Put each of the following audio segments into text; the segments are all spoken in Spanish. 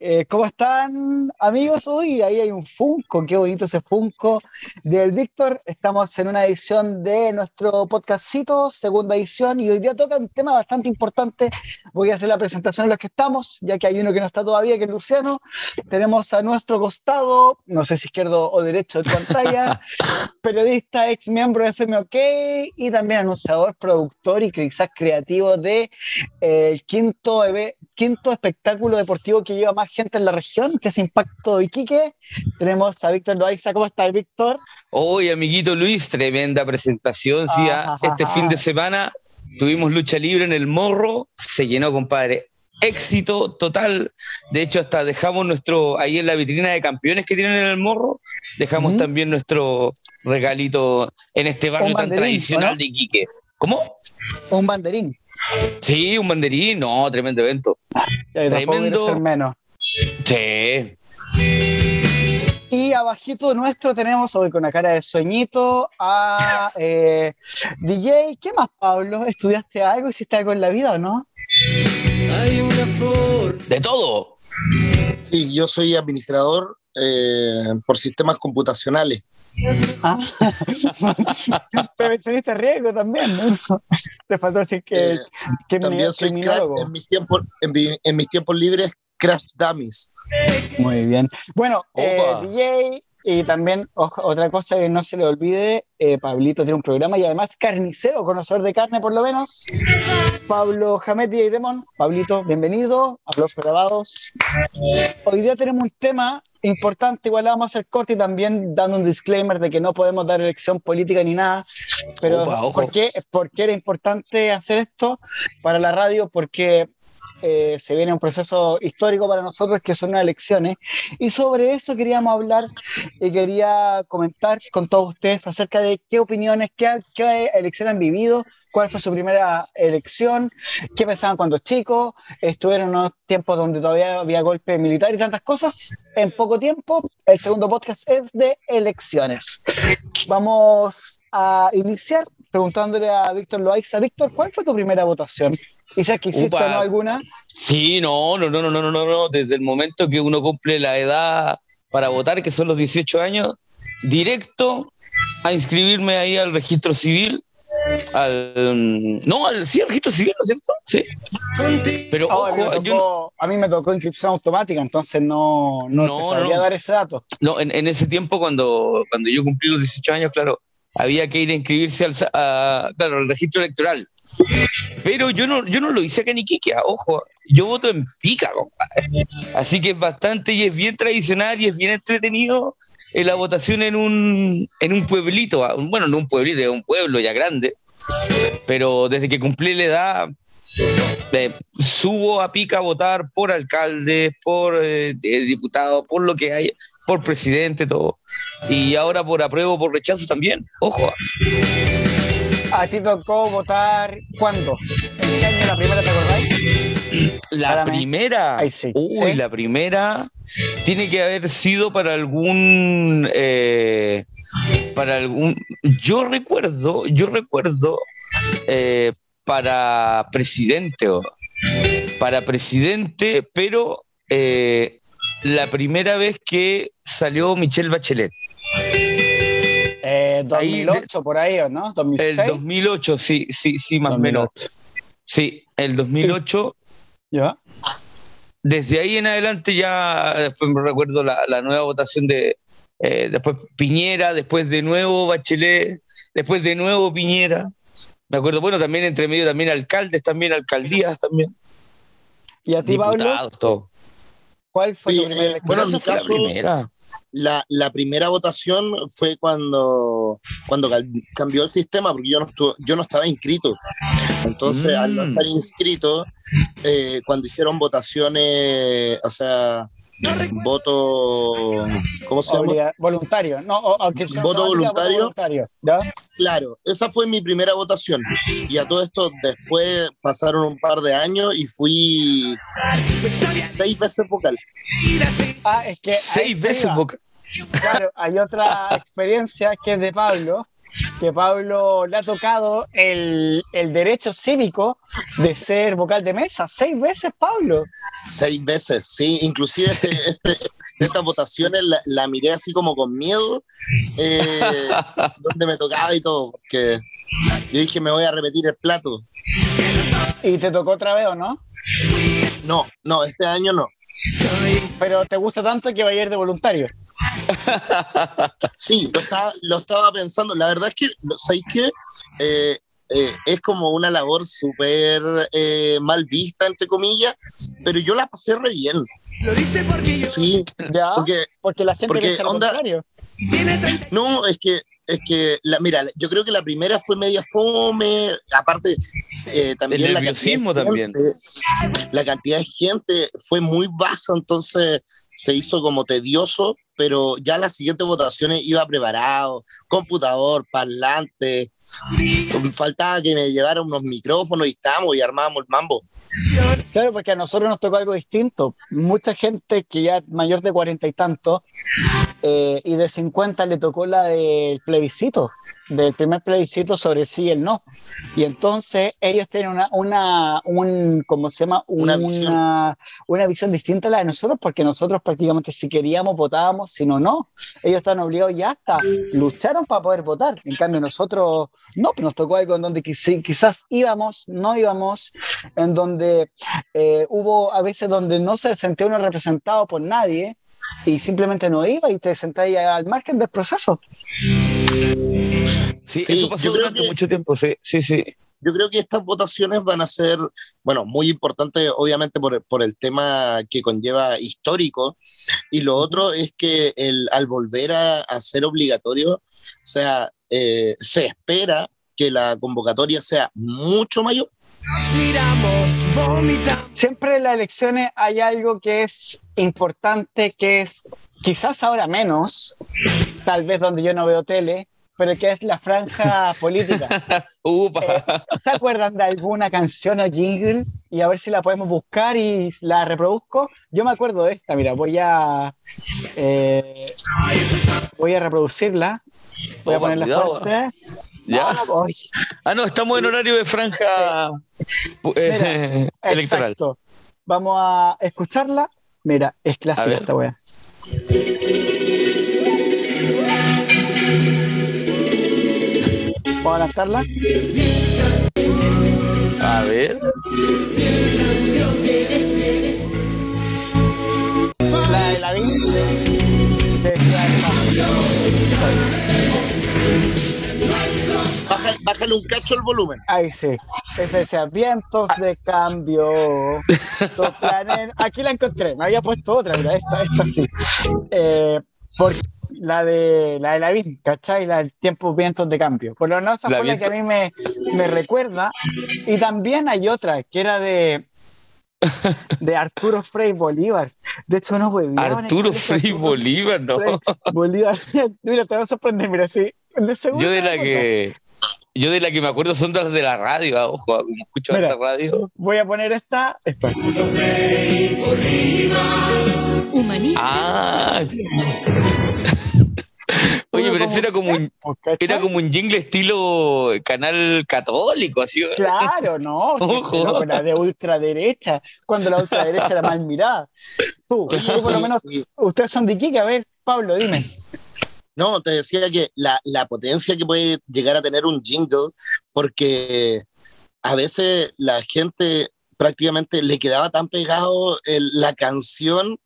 Eh, ¿Cómo están, amigos? Uy, ahí hay un Funko, qué bonito ese Funko del Víctor. Estamos en una edición de nuestro podcastcito, segunda edición, y hoy día toca un tema bastante importante. Voy a hacer la presentación en los que estamos, ya que hay uno que no está todavía, que es Luciano. Tenemos a nuestro costado, no sé si izquierdo o derecho de pantalla, periodista, ex miembro de FMOK y también anunciador, productor y quizás creativo de eh, el quinto, quinto espectáculo deportivo que lleva más gente en la región, que es Impacto Iquique. Tenemos a Víctor Loaiza. ¿Cómo estás, Víctor? Hoy, amiguito Luis, tremenda presentación. Sí, ah, este fin de semana tuvimos lucha libre en el Morro, se llenó, compadre. Éxito total. De hecho, hasta dejamos nuestro, ahí en la vitrina de campeones que tienen en el Morro, dejamos también nuestro regalito en este barrio tan tradicional de Iquique. ¿Cómo? Un banderín. Sí, un banderín, no, tremendo evento. tremendo. Menos. Sí. Y abajito nuestro tenemos hoy con la cara de sueñito a eh, DJ. ¿Qué más, Pablo? ¿Estudiaste algo? ¿Hiciste algo en la vida o no? De todo. Sí, yo soy administrador eh, por sistemas computacionales. Ah. Prevencionista riesgo también, ¿no? Te faltó decir que, eh, también soy en mis tiempos en mis tiempos libres Crash Dummies. Muy bien. Bueno, eh, DJ y también otra cosa que no se le olvide, eh, Pablito tiene un programa y además carnicero, conocedor de carne por lo menos. Pablo Jamet y Demon. Pablito, bienvenido. Aplausos grabados. Hoy día tenemos un tema importante, igual vamos a hacer corte y también dando un disclaimer de que no podemos dar elección política ni nada. Pero ¿por, qué, ¿por qué era importante hacer esto para la radio? Porque eh, se viene un proceso histórico para nosotros que son las elecciones. Y sobre eso queríamos hablar y quería comentar con todos ustedes acerca de qué opiniones, qué, qué elecciones han vivido, cuál fue su primera elección, qué pensaban cuando chicos, estuvieron en unos tiempos donde todavía había golpe militar y tantas cosas. En poco tiempo, el segundo podcast es de elecciones. Vamos a iniciar preguntándole a Víctor Loaiza. Víctor, ¿cuál fue tu primera votación? ¿Quizás que hiciste alguna? Sí, no, no, no, no, no, no, no. Desde el momento que uno cumple la edad para votar, que son los 18 años, directo a inscribirme ahí al registro civil. Al, no, al, sí, al registro civil, ¿no es cierto? Sí. Pero ojo, yo, a mí me tocó inscripción automática, entonces no, no, no sabía dar ese dato. No, en, en, ese tiempo, cuando, cuando yo cumplí los 18 años, claro, había que ir a inscribirse al, claro, al registro electoral. Pero yo no, yo no lo hice acá en Iquique, ah, ojo, yo voto en pica, compadre. Así que es bastante y es bien tradicional y es bien entretenido eh, la votación en un, en un pueblito, ah, bueno, no un pueblito, es un pueblo ya grande, pero desde que cumplí la edad, eh, subo a pica a votar por alcalde, por eh, diputado, por lo que haya, por presidente, todo. Y ahora por apruebo, por rechazo también, ojo. ¿A ti tocó votar cuándo? ¿En qué año la primera te acordáis? La primera. Uy, la primera tiene que haber sido para algún. Eh, para algún. Yo recuerdo, yo recuerdo eh, para presidente. Para presidente, pero eh, la primera vez que salió Michelle Bachelet. 2008 eh, por ahí, ¿no? El 2008, sí, sí, sí, más o menos. Sí, el 2008. ¿Ya? Desde ahí en adelante ya, después me recuerdo la, nueva votación de, eh, después Piñera, después de nuevo Bachelet, después de nuevo Piñera. Me acuerdo, bueno, también entre medio también alcaldes, también alcaldías también. ¿Y a ti, Pablo? Todo. ¿Cuál fue tu primera Bueno, en mi caso, primera la, la, primera votación fue cuando, cuando cambió el sistema, porque yo no, yo no estaba inscrito. Entonces, al no mm. estar inscrito, eh, cuando hicieron votaciones, o sea, voto ¿cómo se llama? voluntario no voto voluntario, claro esa fue mi primera votación. Y a todo esto después pasaron un par de años y fui seis veces vocal. Ah es que seis veces vocal. Claro hay otra experiencia que es de Pablo que Pablo le ha tocado el, derecho cívico de ser vocal de mesa. Seis veces, Pablo. Seis veces, sí. Inclusive estas votaciones la, miré así como con miedo, eh, donde me tocaba y todo, porque yo dije me voy a repetir el plato. ¿Y te tocó otra vez o no? No, no, este año no. Pero te gusta tanto que va a ir de voluntario. Sí, lo estaba, pensando. La verdad es que, ¿sabéis qué? Eh, eh, es como una labor súper eh, mal vista, entre comillas, pero yo la pasé re bien. Lo dice porque yo. Sí, ya. Porque, la gente porque, onda, No, es que es que, la, mira, yo creo que la primera fue media fome, aparte también la cantidad, también. la cantidad de gente fue muy baja, entonces se hizo como tedioso, pero ya las siguientes votaciones iba preparado, computador, parlante, faltaba que me llevara unos micrófonos y estábamos y armábamos el mambo. Claro, porque a nosotros nos tocó algo distinto. Mucha gente que ya mayor de cuarenta y tantos eh, y de cincuenta le tocó la del plebiscito del primer plebiscito sobre el sí y el no. Y entonces ellos tienen una, una un, ¿cómo se llama? Una, una, visión. distinta a la de nosotros, porque nosotros prácticamente si queríamos votábamos, si no, no. Ellos están obligados ya hasta lucharon para poder votar. En cambio, nosotros no, nos tocó algo en donde quizás íbamos, no íbamos, en donde eh, hubo a veces donde no se sentía uno representado por nadie y simplemente no iba y te sentáis al margen del proceso. Sí, eso pasó durante mucho tiempo, sí, sí, sí. Yo creo que estas votaciones van a ser, bueno, muy importantes, obviamente, por, por el tema que conlleva histórico. Y lo otro es que el, al volver a, ser obligatorio, o sea, eh, se espera que la convocatoria sea mucho mayor. Siempre en las elecciones hay algo que es importante, que es quizás ahora menos, tal vez donde yo no veo tele, pero que es la franja política. Eh, ¿Se acuerdan de alguna canción o jingle? Y a ver si la podemos buscar y la reproduzco. Yo me acuerdo de esta, mira, voy a eh, voy a reproducirla. Voy a ponerla fuerte. ¿Ya? ah, no, estamos en horario de franja eh, electoral. Vamos a escucharla. Mira, es clásica esta wea. ¿Puedo adaptarla? A ver. La de la Bájale, bájale, un cacho el volumen. Ahí sí. Ese decía, vientos de cambio. Aquí la encontré. Me había puesto otra, mira, esta, esta sí. Eh, porque la de la de la VIN, ¿cachai? La del tiempo vientos de cambio. Por lo menos esa fue la que a mí me, me, recuerda. Y también hay otra que era de de Arturo Frei Bolívar. De hecho, no fue Arturo Frei Bolívar, no. Bolívar. mira, te vas a sorprender, mira, sí. Yo de la que yo de la que me acuerdo son de las de la radio, ah, ojo, como escucho esta radio. Voy a poner esta. Espera. Ah. Oye, pero eso era como un, era como un jingle estilo canal católico, así. Claro, no. Ojo. la de ultraderecha, cuando la ultraderecha era mal mirada. Tú, tú por lo menos, ustedes son de Iquique, a ver, Pablo, dime. No, te decía que la, la potencia que puede llegar a tener un jingle, porque a veces la gente prácticamente le quedaba tan pegado la canción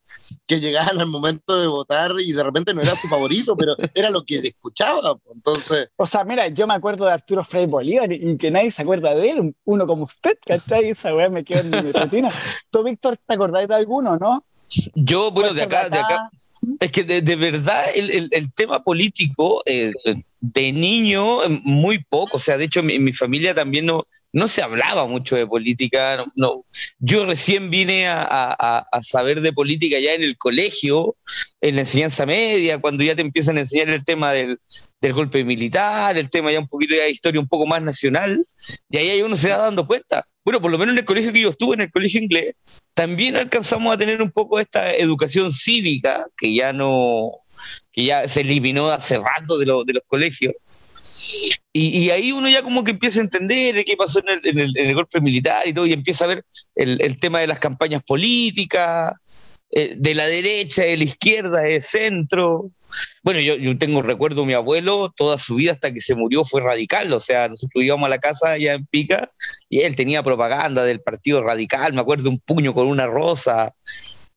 que llegaban al momento de votar y de repente no era su favorito, pero era lo que escuchaba. Entonces. O sea, mira, yo me acuerdo de Arturo Frei Bolívar y que nadie se acuerda de él, uno como usted, ¿cachai? Esa weá me queda en mi rutina. ¿Tú, Víctor, te acordás de alguno, no? Yo, bueno, de acá, de acá, es que de, verdad el, el, tema político eh, de niño muy poco, o sea, de hecho en mi, familia también no, no se hablaba mucho de política, no, yo recién vine a, a, a, saber de política ya en el colegio, en la enseñanza media, cuando ya te empiezan a enseñar el tema del, del golpe militar, el tema ya un poquito de historia un poco más nacional, y ahí uno se va dando cuenta bueno, por lo menos en el colegio que yo estuve, en el colegio inglés, también alcanzamos a tener un poco esta educación cívica que ya no, que ya se eliminó hace rato de, de los colegios. Y, ahí uno ya como que empieza a entender de qué pasó en el, golpe militar y todo, y empieza a ver el, tema de las campañas políticas, eh, de la derecha, de la izquierda, de centro. Bueno, yo, yo tengo recuerdo, mi abuelo, toda su vida hasta que se murió fue radical, o sea, nosotros íbamos a la casa allá en Pica y él tenía propaganda del Partido Radical, me acuerdo un puño con una rosa,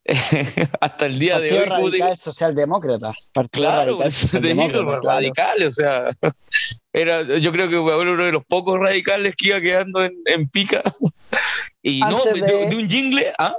hasta el día de hoy. Radical socialdemócrata. claro, radical, radical, o sea, era, yo creo que fue uno de los pocos radicales que iba quedando en, pica. y no, de... un jingle, ¿ah?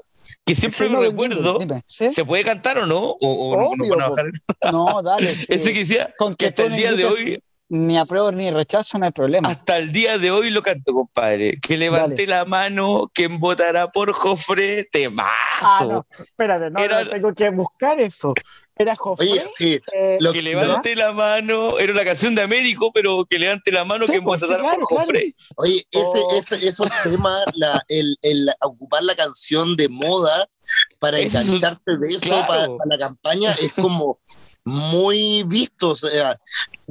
Que siempre me recuerdo. ¿Se puede cantar o no? ¿O, no, dale. Ese que decía que hasta el día de hoy ni apruebo ni rechazo, no hay problema. Hasta el día de hoy lo canto, compadre. Que levante la mano quien votará por Jofre, temazo. Ah, no, espérate, no, tengo que buscar eso. Era Jofre. Oye, sí. Eh, que levante la mano, era una canción de Américo, pero que levante la mano quien pues, votará por Jofre. Oye, ese, oh. ese, esos temas, la, el, el, ocupar la canción de moda para engancharse de eso para la campaña es como muy visto, o sea,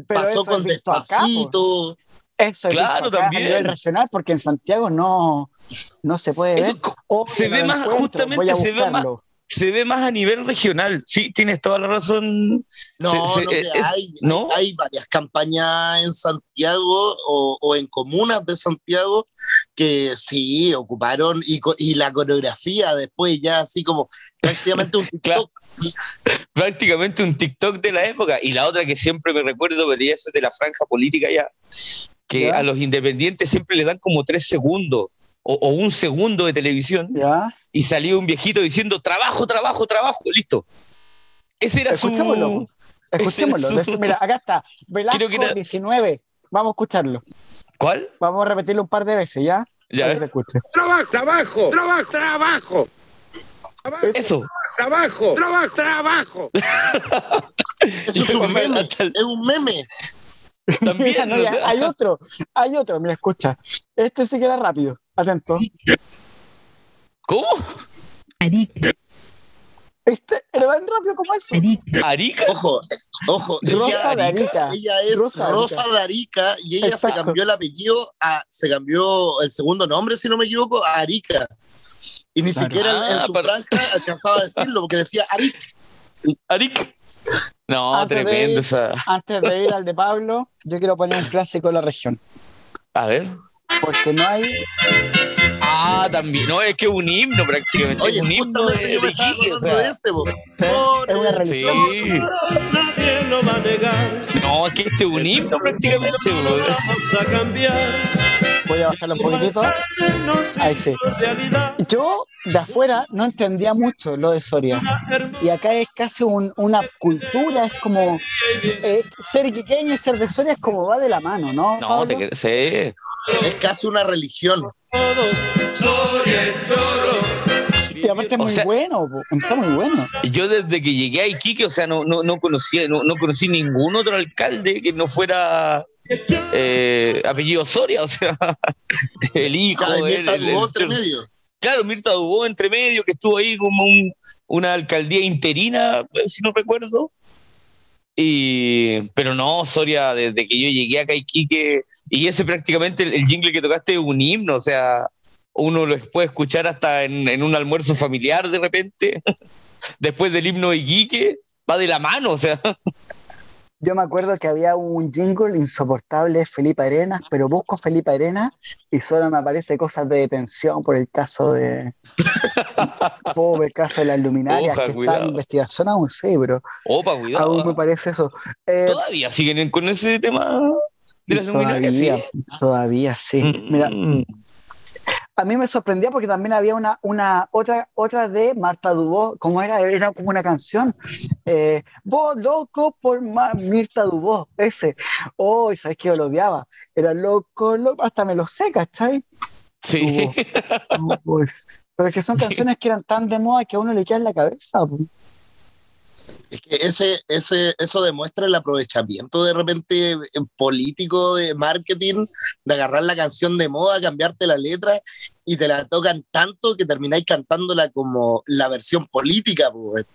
pasó con Despacito. eso claro, también. A nivel regional, porque en Santiago no, no se puede ver. se ve más, justamente se ve más, se ve más a nivel regional. Sí, tienes toda la razón. No, no, hay, hay, varias campañas en Santiago o, en comunas de Santiago que sí ocuparon y, y la coreografía después ya así como prácticamente un TikTok. prácticamente un TikTok de la época. Y la otra que siempre me recuerdo, vería es de la franja política ya, que a los independientes siempre les dan como tres segundos o, un segundo de televisión y salía un viejito diciendo trabajo, trabajo, trabajo, listo. Ese era su... Escuchémoslo. Mira, acá está. Velasco 19. Vamos a escucharlo. ¿Cuál? Vamos a repetirlo un par de veces, ¿ya? Ya. se escuche. Trabajo, trabajo, trabajo, trabajo. Eso. Trabajo, trabajo, trabajo. Eso es un meme. Es un meme. También. hay otro, hay otro, mira, escucha. Este sí que era rápido. Atento. ¿Cómo? Arica. Este era tan rápido como eso. Arica. Ojo, ojo. Rosa ella, de Arica. Ella es Rosa, de Arica y ella se cambió el apellido a, se cambió el segundo nombre, si no me equivoco, a Arica. Y ni siquiera en ah, su franja alcanzaba a decirlo, porque decía Aric. Aric. No, tremendo esa. Antes de ir al de Pablo, yo quiero poner un clásico de la región. A ver. Porque no hay. Ah, también. No, es que es un himno prácticamente. Oye, es un himno de, de Quique, o sea. Ese, es una religión. Sí. No, es que este es un himno prácticamente. Voy a bajarlo un poquitito. Ahí sí. Yo de afuera no entendía mucho lo de Soria. Y acá es casi una cultura, es como eh, ser iquiqueño y ser de Soria es como va de la mano, ¿no? No, te, sí. Es casi una religión. Y aparte es muy bueno, está muy bueno. Yo desde que llegué a Iquique, o sea, no, no, no conocía, no, no conocí ningún otro alcalde que no fuera eh, apellido Soria, o sea, el hijo. Claro, Mirta Dubó entre medio. Claro, Mirta Dubó entre medio, que estuvo ahí como una alcaldía interina, si no recuerdo. Y, pero no, Soria, desde que yo llegué a Iquique, y ese prácticamente el, jingle que tocaste es un himno, o sea, uno lo puede escuchar hasta en, en un almuerzo familiar de repente, después del himno de Iquique, va de la mano, o sea. Yo me acuerdo que había un jingle insoportable de Felipe Arenas, pero busco Felipe Arenas y solo me aparece cosas de detención por el caso de. por el caso de las luminarias que está en investigación aún sí, pero. Opa, cuidado. Aún me parece eso. Eh, ¿Todavía siguen con ese tema de las luminarias? Todavía, ¿sí? todavía sí. Mira. Mm a mí me sorprendía porque también había una, una otra, otra de Marta Dubó, como era, era como una canción. Eh, Vos loco por Mirta Dubó, ese. Oh, ¿sabes que yo lo odiaba? Era loco, loco, hasta me lo sé, ¿cachai? Sí. Pues, pero es que son canciones que eran tan de moda que a uno le queda en la cabeza. Pues. Es que ese, ese, eso demuestra el aprovechamiento de repente eh, político de marketing, de agarrar la canción de moda, cambiarte la letra y te la tocan tanto que termináis cantándola como la versión política. Pues.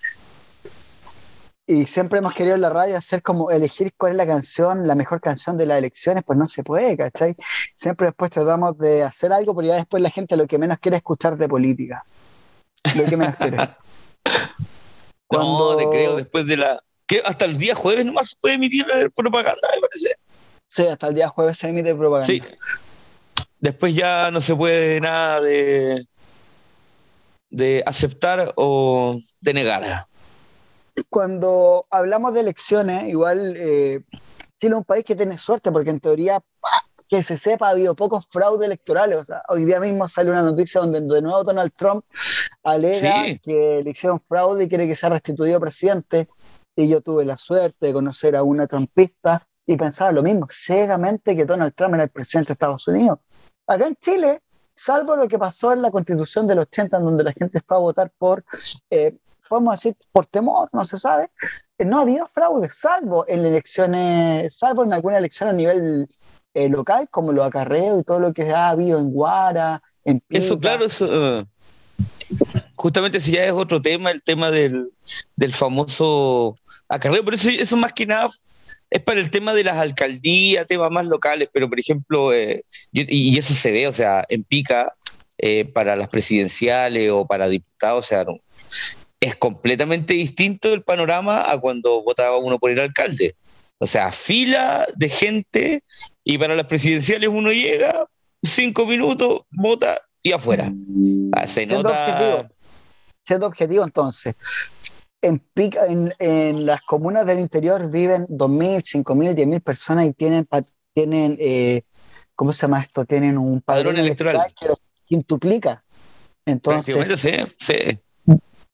y siempre hemos querido en la radio hacer como elegir cuál es la canción, la mejor canción de las elecciones, pues no se puede, ¿cachai? Siempre después tratamos de hacer algo, pero ya después la gente lo que menos quiere es escuchar de política. Lo que menos quiere. No, te creo, después de la... que hasta el día jueves nomás se puede emitir propaganda, me parece. Sí, hasta el día jueves se emite propaganda. Sí. Después ya no se puede nada de, de aceptar o de negar cuando hablamos de elecciones, igual eh, Chile es un país que tiene suerte, porque en teoría, que se sepa, ha habido pocos fraudes electorales. O sea, hoy día mismo sale una noticia donde de nuevo Donald Trump alega que le hicieron fraude y quiere que sea restituido presidente. Y yo tuve la suerte de conocer a una trumpista y pensaba lo mismo, ciegamente que Donald Trump era el presidente de Estados Unidos. Acá en Chile, salvo lo que pasó en la constitución del 80, en donde la gente fue a votar por eh, podemos decir por temor, no se sabe, eh, no ha habido fraude, salvo en elecciones, salvo en alguna elección a nivel eh, local, como lo acarreo y todo lo que ha habido en Guara, en Pica. Eso, claro, eso. Eh, justamente si ya es otro tema, el tema del, del famoso acarreo, pero eso, eso más que nada es para el tema de las alcaldías, temas más locales, pero por ejemplo, y, y, eso se ve, o sea, en Pica, para las presidenciales o para diputados, o sea, no, es completamente distinto el panorama a cuando votaba uno por el alcalde. O sea, fila de gente y para las presidenciales uno llega, cinco minutos, vota y afuera. Ah, se Siendo nota... Objetivo. Siendo objetivo, entonces, en, en, las comunas del interior viven 2.000, 5.000, 10.000 personas y tienen, tienen eh, ¿cómo se llama esto? Tienen un padrón, electoral, que quintuplica. Entonces, sí, sí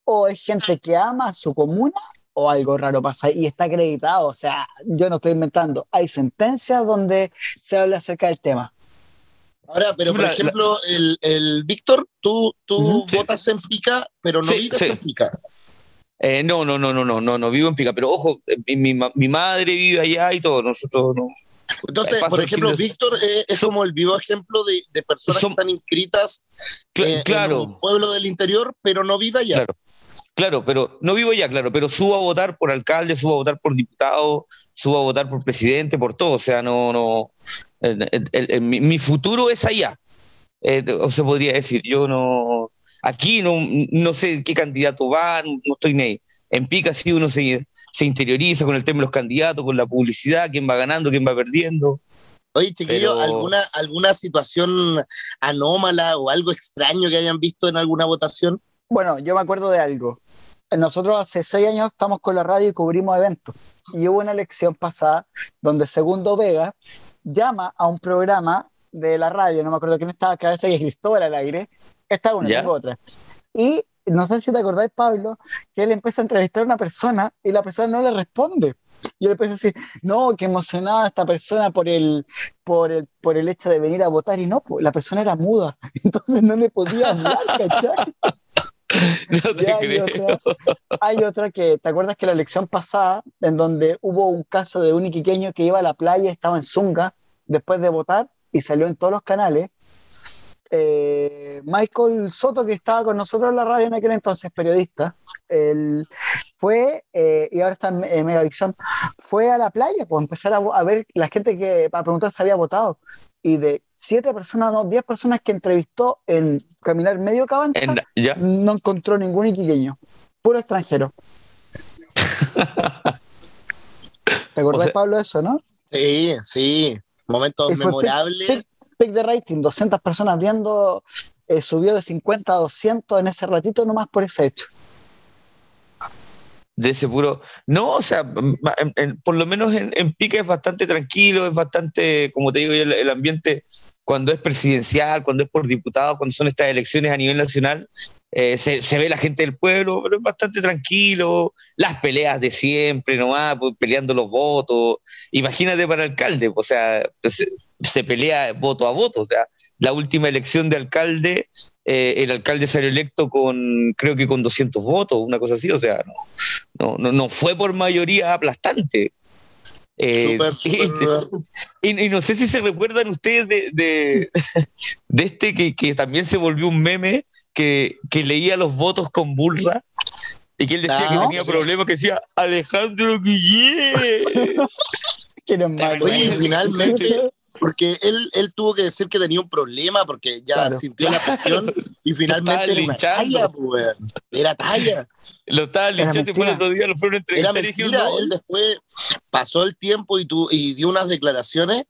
o es gente que ama su comuna o algo raro pasa y está acreditado. O sea, yo no estoy inventando. Hay sentencias donde se habla acerca del tema. Ahora, pero por ejemplo, el, el, Víctor, tú, tú votas en Pica, pero no vives en Pica. Eh, no, no, no, no, no, no, no vivo en Pica, pero ojo, eh, mi, mi madre vive allá y todo, nosotros no, entonces, por ejemplo, Víctor es, como el vivo ejemplo de, de personas que están inscritas eh, en un pueblo del interior, pero no vive allá. Claro. Claro, pero no vivo allá, claro, pero subo a votar por alcalde, subo a votar por diputado, subo a votar por presidente, por todo. O sea, no, no. mi, futuro es allá. Eh, o se podría decir, yo no. Aquí no, no sé qué candidato va, no, estoy ni En Pica sí uno se, se interioriza con el tema de los candidatos, con la publicidad, quién va ganando, quién va perdiendo. Oye, chiquillo, ¿alguna, ¿alguna situación anómala o algo extraño que hayan visto en alguna votación? Bueno, yo me acuerdo de algo. Nosotros hace seis años estamos con la radio y cubrimos eventos. Y hubo una elección pasada donde Segundo Vega llama a un programa de la radio, no me acuerdo quién estaba, que a veces es Cristóbal al aire, esta una, y otra. Y no sé si te acordáis, Pablo, que él empieza a entrevistar a una persona y la persona no le responde. Y él empieza a decir, no, qué emocionada esta persona por el, por el, por el hecho de venir a votar. Y no, pues, la persona era muda, entonces no le podía hablar, ¿cachai? No te hay, otra, hay otra que, ¿te acuerdas que la elección pasada, en donde hubo un caso de un iquiqueño que iba a la playa, estaba en Zunga, después de votar, y salió en todos los canales? Eh, Michael Soto, que estaba con nosotros en la radio en aquel entonces, periodista, él fue, eh, y ahora está en, en Megavisión, fue a la playa, pues empezar a, a, ver la gente que, para preguntar si había votado. Y de siete personas, no, diez personas que entrevistó en Caminar Medio Cabanza, no encontró ningún iquiqueño, puro extranjero. ¿Te acordás, Pablo, de eso, no? Sí, sí, momentos memorables. Pick, de rating, 200 personas viendo, eh, subió de 50 a 200 en ese ratito nomás por ese hecho de ese puro. No, o sea, por lo menos en, en Pica es bastante tranquilo, es bastante, como te digo el, ambiente cuando es presidencial, cuando es por diputado, cuando son estas elecciones a nivel nacional, eh, se, se, ve la gente del pueblo, pero es bastante tranquilo, las peleas de siempre, nomás, pues, peleando los votos. Imagínate para alcalde, o sea, se, se pelea voto a voto, o sea, la última elección de alcalde, eh, el alcalde salió electo con, creo que con 200 votos, una cosa así, o sea, no, no, no fue por mayoría aplastante. Eh, y, no sé si se recuerdan ustedes de, de, este que, que, también se volvió un meme que, que leía los votos con burra Y que él decía que tenía problemas, que decía Alejandro Guillén. Oye, finalmente, porque él, él tuvo que decir que tenía un problema porque ya sintió la presión y finalmente era una talla, pues, era talla. Lo estaba linchando y por el otro día lo fueron a entrevistar. Era mentira, él después pasó el tiempo y, tu, y dio unas declaraciones,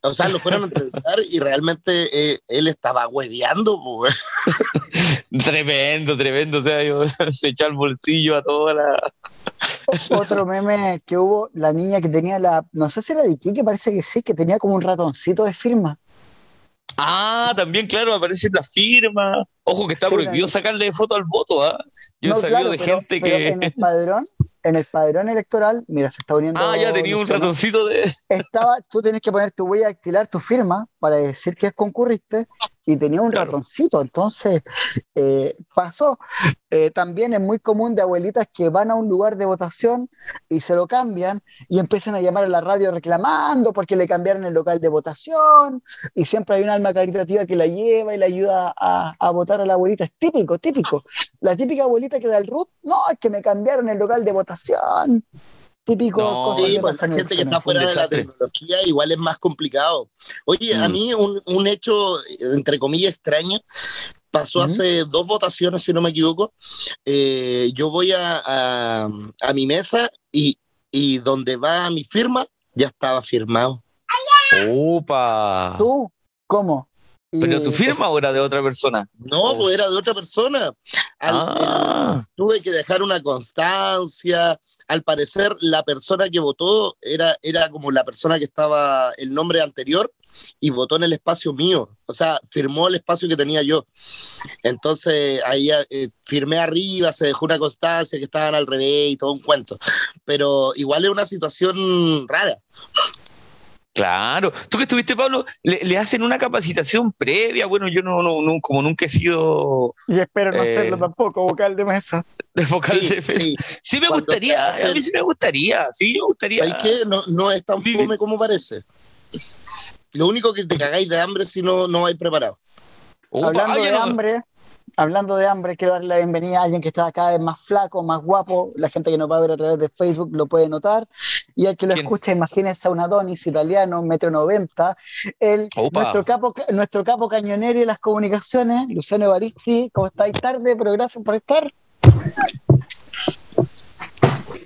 o sea, lo fueron a entrevistar y realmente eh, él estaba hueveando, pues. tremendo, tremendo, o sea, se echó al bolsillo a toda la... Otro meme que hubo, la niña que tenía la, no sé si era de que parece que sí, que tenía como un ratoncito de firma. Ah, también, claro, aparece la firma. Ojo que está prohibido sacarle foto al voto, ¿ah? Yo he sabido de gente que. En el padrón, en el padrón electoral, mira, se está poniendo. Ah, ya tenía un ratoncito de. Estaba, tú tienes que poner tu huella dactilar, tu firma, para decir que concurriste, y tenía un ratoncito. Entonces, eh, pasó. Eh, también es muy común de abuelitas que van a un lugar de votación y se lo cambian y empiezan a llamar a la radio reclamando porque le cambiaron el local de votación y siempre hay un alma caritativa que la lleva y la ayuda a, a votar a la abuelita. Es típico, típico. La típica abuelita que da el root, no, es que me cambiaron el local de votación típico. sí, pues la gente que está fuera de la tecnología igual es más complicado. Oye, a mm. mí un, un, hecho, entre comillas, extraño. Pasó hace dos votaciones, si no me equivoco. Eh, yo voy a, a, mi mesa y, y donde va mi firma ya estaba firmado. ¡Opa! ¿Tú? ¿Cómo? ¿Pero tu firma o era de otra persona? No, pues era de otra persona. Ah. tuve que dejar una constancia, al parecer la persona que votó era, era como la persona que estaba el nombre anterior y votó en el espacio mío, o sea, firmó el espacio que tenía yo. Entonces ahí eh, firmé arriba, se dejó una constancia que estaban al revés y todo un cuento, pero igual es una situación rara. Claro, tú que estuviste, Pablo, le, hacen una capacitación previa. Bueno, yo no, no, como nunca he sido. Y espero no hacerlo eh, tampoco, vocal de mesa. De vocal de mesa. Sí, me gustaría, a mí sí me gustaría, sí me gustaría. Hay que no, no es tan fome como parece. Lo único que te cagáis de hambre si no, no hay preparado. Hablando de hambre, hablando de hambre, quiero darle la bienvenida a alguien que está cada vez más flaco, más guapo. La gente que nos va a ver a través de Facebook lo puede notar. Y al que lo escucha, imagínense a un Adonis italiano, metro noventa. El, nuestro, capo, nuestro capo cañonero y las comunicaciones, Luciano Evaristi. ¿Cómo estáis tarde? Pero gracias por estar.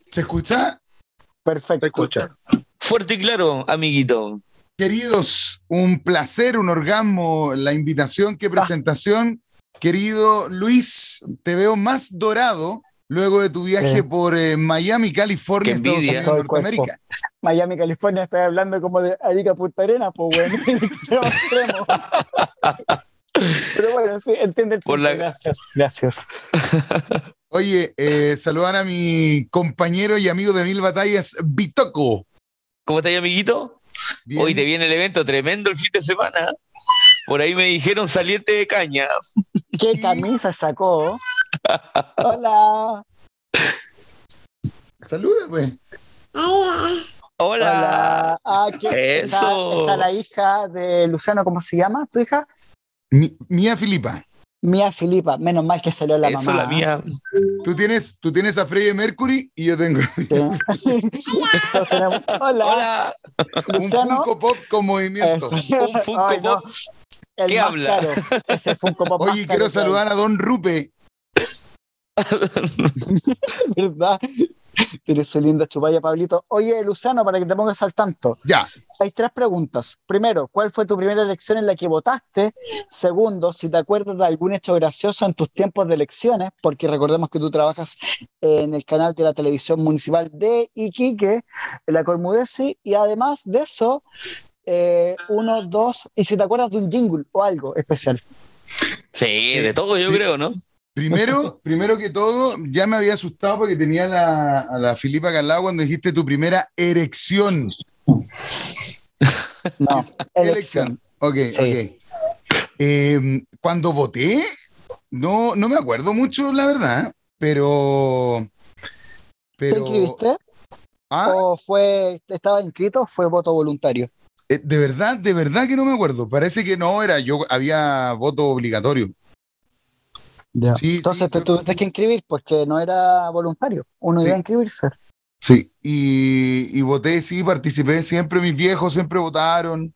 ¿Se escucha? Perfecto. Se escucha. Fuerte y claro, amiguito. Queridos, un placer, un orgasmo, la invitación, qué ah. presentación. Querido Luis, te veo más dorado luego de tu viaje por eh, Miami, California, Estados Unidos, Norteamérica. Miami, California, estoy hablando como de Arica Punta Arena, pues bueno, Pero bueno, sí, entiende el punto. Gracias, gracias. Oye, eh, saludar a mi compañero y amigo de Mil Batallas, Bitoco. ¿Cómo estás, amiguito? Hoy te viene el evento tremendo el fin de semana. Por ahí me dijeron saliente de caña. ¿Qué camisa sacó? Hola. Saluda, pues. Hola. Hola. Ah, Eso. Está, la hija de Luciano, ¿cómo se llama? ¿Tu hija? Mía Filipa. Mía Filipa, menos mal que salió la Eso, la mía. Tú tienes, tú tienes a Freddie Mercury y yo tengo. Hola. Hola. Un Funko Pop con movimiento. Un Funko Pop. ¿Qué habla? Ese Funko Pop Oye, quiero saludar a Don Rupe. ¿Verdad? Tienes su linda chupalla, Pablito. Oye, Luciano, para que te pongas al tanto. Ya. Hay tres preguntas. Primero, ¿cuál fue tu primera elección en la que votaste? Segundo, si te acuerdas de algún hecho gracioso en tus tiempos de elecciones, porque recordemos que tú trabajas en el canal de la televisión municipal de Iquique, en la Cormudesi, y además de eso, eh, uno, dos, y si te acuerdas de un jingle o algo especial. Sí, de todo yo creo, ¿no? Primero, primero que todo, ya me había asustado porque tenía la, a la Filipa Calao cuando dijiste tu primera erección. No, elección. Ok, ok. Em, cuando voté, no, no me acuerdo mucho, la verdad, pero. pero... ¿Te inscribiste? ¿Ah? ¿O fue, estaba inscrito o fue voto voluntario? Eh, de verdad, de verdad que no me acuerdo. Parece que no era, yo había voto obligatorio. Entonces te tuviste que inscribir porque no era voluntario, uno iba a inscribirse. Sí, y, y, voté, sí, participé siempre, mis viejos siempre votaron.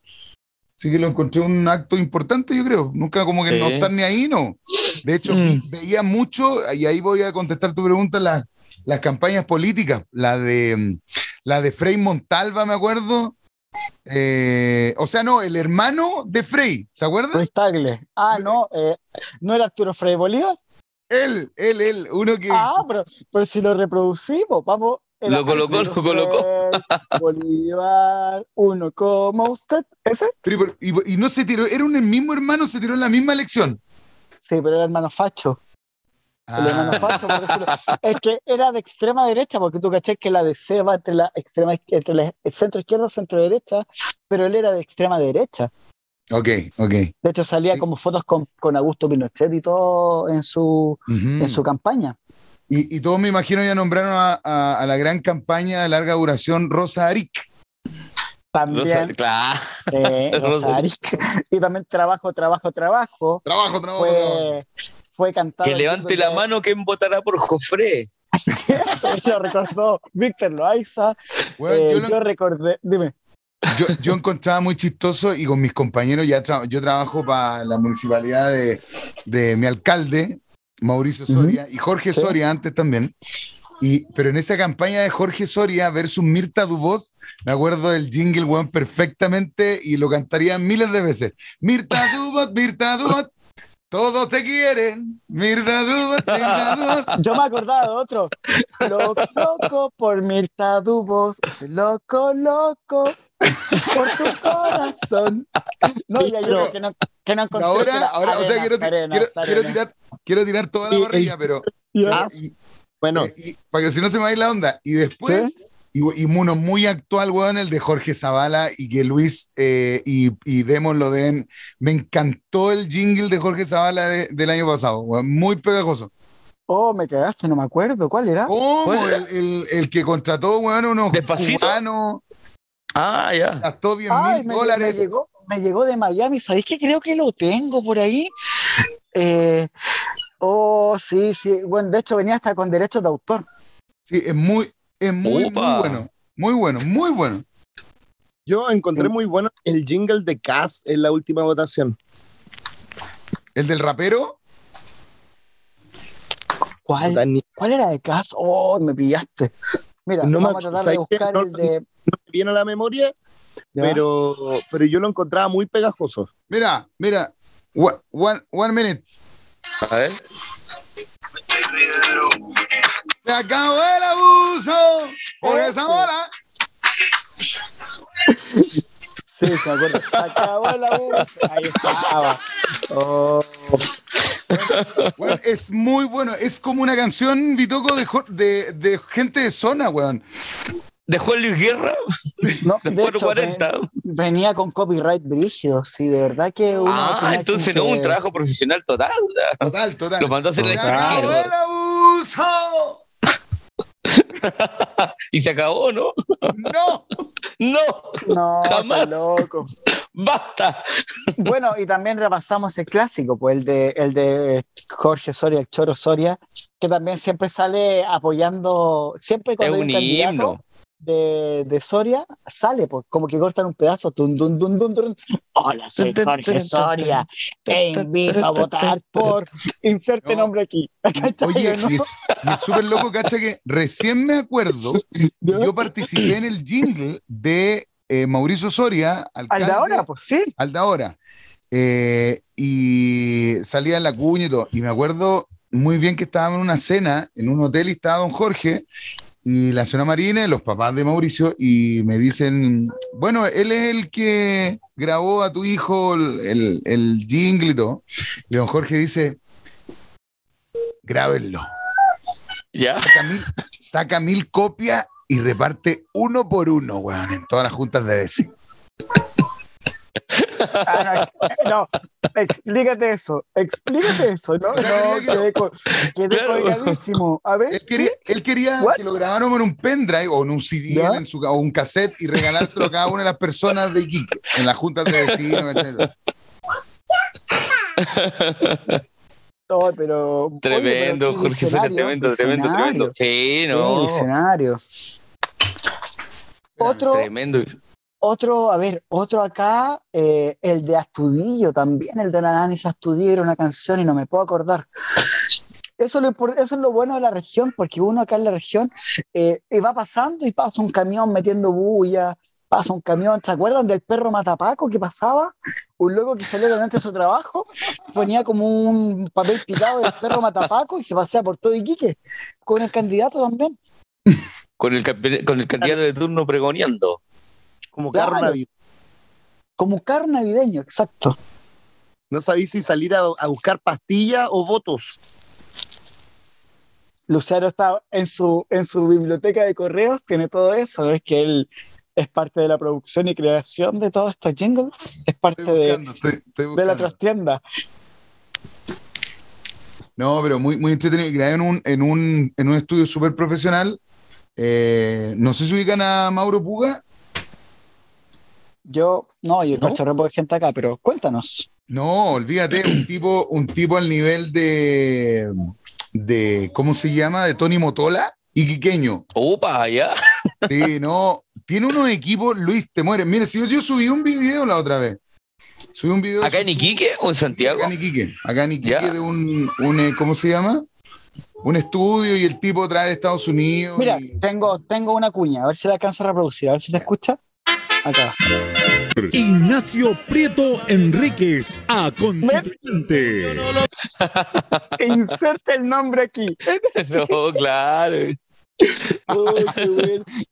Así que lo encontré un acto importante, yo creo. Nunca como que no están ni ahí, no. De hecho, mm. veía mucho, y ahí voy a contestar tu pregunta, las, las campañas políticas. La de, la de Frei Montalva, me acuerdo. Eh, o sea, no, el hermano de Frei, ¿se acuerda? Frei Tagle. Ah, no, eh, ¿no era Arturo Frei Bolívar? Él, él, él, uno que. Ah, pero, pero si lo reproducimos, vamos, lo colocó, lo colocó. Bolívar, uno como usted, ese. y, no se tiró, era un mismo hermano, se tiró en la misma elección. Sí, pero era hermano facho. El ah. hermano es que era de extrema derecha, porque tú caché que la DC va entre la extrema entre la centro izquierda, centro derecha, pero él era de extrema derecha. Ok, ok. De hecho, salía como fotos con, con, Augusto Pinochet y todo en su, en su campaña. Y, todos me imagino ya nombraron a, la gran campaña de larga duración Rosa Aric. También. claro. Rosa Aric. Y también trabajo, trabajo, trabajo. Trabajo, trabajo, fue, trabajo. Fue cantado. Que levante la mano quien votará por Jofre. Eso recordó Víctor Loaiza. Eh, yo, recordé, dime. Yo, yo, encontraba muy chistoso y con mis compañeros, ya yo trabajo para la municipalidad de, de mi alcalde, Mauricio Soria y Jorge Soria antes también. Y, pero en esa campaña de Jorge Soria versus Mirta Dubos, me acuerdo del jingle, weón, perfectamente y lo cantaría miles de veces. Mirta Dubos, Mirta Dubos, todos te quieren, Mirta Dubos, Mirta Dubos. Yo me acordaba de otro. Loco, loco por Mirta Dubos, loco, loco por tu corazón. No, ya yo que no, que no encontré. Ahora, ahora, o sea, quiero, quiero, tirar, quiero tirar toda la parrilla, pero. bueno. Y, para que si no se me vaya la onda. Y después. Y, y, uno muy actual, weón, el de Jorge Zavala y que Luis eh, y, y Demos lo den. Me encantó el jingle de Jorge Zavala del año pasado, weón, muy pegajoso. Oh, me cagaste, no me acuerdo. ¿Cuál era? ¿Cómo? El, el, el, que contrató, weón, unos Despacito. cubanos. Ah, ya. Gastó 10 mil dólares. Me llegó, me llegó, de Miami. ¿Sabéis que creo que lo tengo por ahí? Eh, oh, sí, sí. Bueno, de hecho venía hasta con derechos de autor. Sí, es muy, es muy, muy bueno. Muy bueno, muy bueno. Yo encontré muy bueno el jingle de Cast en la última votación. ¿El del rapero? ¿Cuál? ¿Cuál era de Cast? Oh, me pillaste. Mira, no vamos a tratar de buscar el de viene a la memoria, pero, pero yo lo encontraba muy pegajoso. Mira, mira, one, one, minute. A ver. Se acabó el abuso por esa bola. Sí, se acuerda. Se acabó el abuso. Ahí estaba. Oh. Bueno, es muy bueno. Es como una canción, Bitoco, de, de, de gente de zona, weón. ¿De Juan Luis Guerra? No, de hecho, 40. venía con copyright brígido, sí, de verdad que Ah, entonces no, un trabajo profesional total. Total, total. Lo mandó a hacer el extranjero. el abuso! y se acabó, ¿no? No. no. No, jamás. loco. Basta. Bueno, y también repasamos el clásico, pues el de, el de Jorge Soria, el Choro Soria, que también siempre sale apoyando, siempre con es un himno de, de, Soria sale, pues como que cortan un pedazo. Dun, dun, dun, dun, Hola, soy Jorge Soria. Te invito a votar por. Inserte nombre aquí. Oye, ¿no? y es súper loco, cacha, que recién me acuerdo, yo participé en el jingle de eh, Mauricio Soria. Alcalde, al de ahora, pues sí. Al de ahora. Eh, y salía en la cuña y todo. Y me acuerdo muy bien que estábamos en una cena en un hotel y estaba don Jorge y la señora Marina, los papás de Mauricio, y me dicen, bueno, él es el que grabó a tu hijo el, el, jingle y todo. Y don Jorge dice, grábenlo. ¿Ya? Saca mil, copias y reparte uno por uno, weón, en todas las juntas de vecinos. Ah, no, explícate eso, explícate eso, ¿no? No, quedé, quedé colgadísimo. A ver. Él quería, él quería que lo grabáramos en un pendrive o en un CD en su, o un cassette y regalárselo a cada una de las personas de Geek en las juntas de vecinos, etc. pero. Tremendo, Jorge tremendo, tremendo, tremendo. Sí, no. Visionario. Otro. Tremendo. Otro, a ver, otro acá, eh, el de Astudillo también, el de la Nanis Astudillo era una canción y no me puedo acordar. Eso, eso es lo bueno de la región, porque uno acá en la región eh, va pasando y pasa un camión metiendo bulla, pasa un camión, ¿se acuerdan del perro Matapaco que pasaba? Un loco que salió durante su trabajo, ponía como un papel picado del perro Matapaco y se pasea por todo Iquique, con el candidato también. Con el, con el candidato de turno pregoneando. Como carro navideño. Como carro navideño, exacto. No sabéis si salir a, buscar pastillas o votos. Luciano está en su, en su biblioteca de correos, tiene todo eso, es que él es parte de la producción y creación de todos estos jingles, es parte de, de, la trastienda. No, pero muy, muy entretenido. Grabé en un, en un, en un estudio súper profesional. Eh, no sé si ubican a Mauro Puga. Yo, no, yo ¿No? cachorro de gente acá, pero cuéntanos. No, olvídate, un tipo, un tipo al nivel de, de, ¿cómo se llama? De Tony Motola y Quiqueño. Opa, ya. Sí, no, tiene unos equipos, Luis, te mueres. Mire, si yo, subí un video la otra vez. Subí un video. ¿Acá en Iquique o en Santiago? Acá en Iquique. Acá en Iquique de un, un, eh, ¿cómo se llama? Un estudio y el tipo trae de Estados Unidos. Mira, tengo, tengo una cuña, a ver si la alcanzo a reproducir, a ver si se escucha. Acá. Ignacio Prieto Enríquez, a constituyente. Inserte el nombre aquí. no, claro.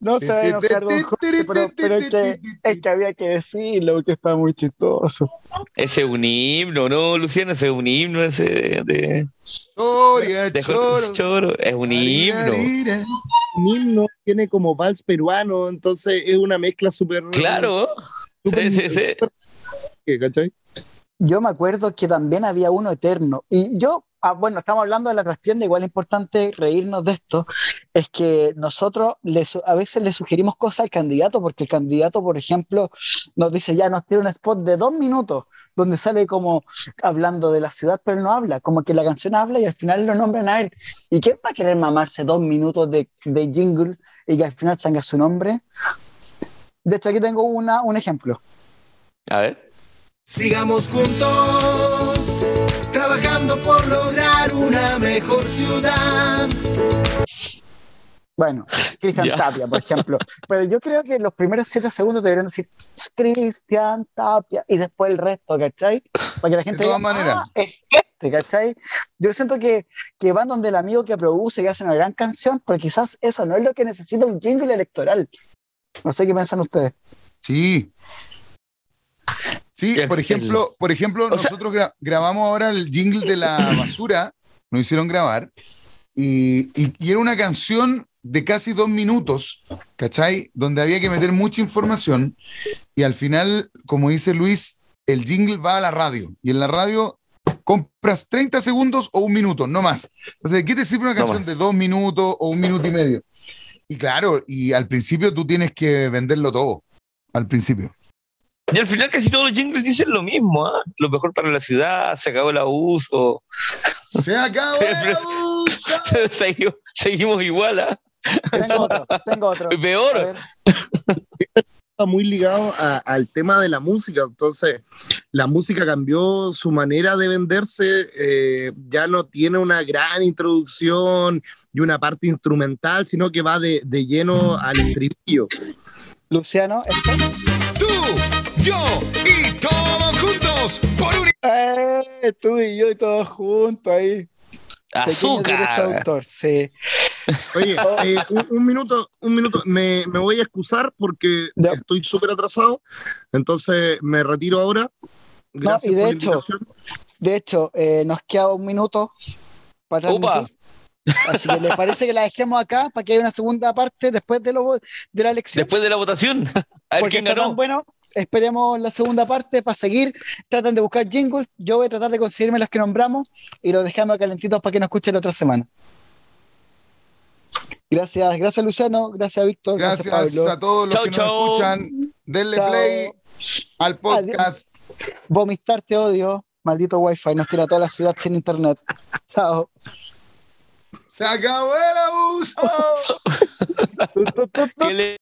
No se va a enojar Don Pero, es, que, es, que, había que decirlo porque está muy chistoso. Ese es un himno, ¿no, Luciano? Ese es un himno ese de... Soria, de choro. choro. Es un himno. Un himno tiene como vals peruano, entonces es una mezcla súper... Claro. sí, sí, sí. ¿Cachai? Yo me acuerdo que también había uno eterno. Y yo Ah, bueno, estamos hablando de la trastienda, igual es importante reírnos de esto, es que nosotros a veces le sugerimos cosas al candidato, porque el candidato, por ejemplo, nos dice, ya nos tiene un spot de dos minutos, donde sale como hablando de la ciudad, pero no habla, como que la canción habla y al final lo nombran a él. ¿Y quién va a querer mamarse dos minutos de, de jingle y que al final salga su nombre? De hecho, aquí tengo una, un ejemplo. A ver. Sigamos juntos, trabajando por lograr una mejor ciudad. Bueno, Cristian Tapia, por ejemplo. Pero yo creo que los primeros siete segundos deberían decir Cristian Tapia y después el resto, ¿cachai? Para que la gente de diga, ah, es este, ¿cachai? Yo siento que, que van donde el amigo que produce y hace una gran canción, pero quizás eso no es lo que necesita un jingle electoral. No sé qué piensan ustedes. Sí, Sí, por ejemplo, por ejemplo nosotros grabamos ahora el jingle de la basura, nos hicieron grabar, y, era una canción de casi dos minutos, ¿cachai? Donde había que meter mucha información, y al final, como dice Luis, el jingle va a la radio, y en la radio compras 30 segundos o un minuto, no más. Entonces, ¿qué te sirve una canción de dos minutos o un minuto y medio? Y claro, y al principio tú tienes que venderlo todo, al principio. Y al final casi todos los jingles dicen lo mismo, ¿ah? Lo mejor para la ciudad, se acabó el abuso. Se acabó el abuso. seguimos, igual, ¿ah? Tengo otro, tengo otro. Peor. Está muy ligado al tema de la música, entonces la música cambió su manera de venderse, eh, ya no tiene una gran introducción y una parte instrumental, sino que va de, de lleno al estribillo. Luciano, ¿esto? Tú yo y todos juntos por un... Eh, tú y yo y todos juntos ahí. Azúcar. sí. Oye, eh, un, minuto, un minuto. Me, me, voy a excusar porque estoy súper atrasado. Entonces me retiro ahora. Gracias no, y de hecho, de hecho, eh, nos queda un minuto para Opa. Así que les parece que la dejemos acá para que haya una segunda parte después de, lo, de la elección. Después de la votación. A ver quién ganó. Bueno, esperemos la segunda parte para seguir. Tratan de buscar jingles. Yo voy a tratar de conseguirme las que nombramos y los dejamos calentitos para que nos escuchen la otra semana. Gracias, gracias Luciano, gracias Víctor. Gracias, a todos los que nos escuchan. Denle play al podcast. Vomitar te odio. Maldito wifi, nos tira toda la ciudad sin internet. Chao. Se acabó el abuso.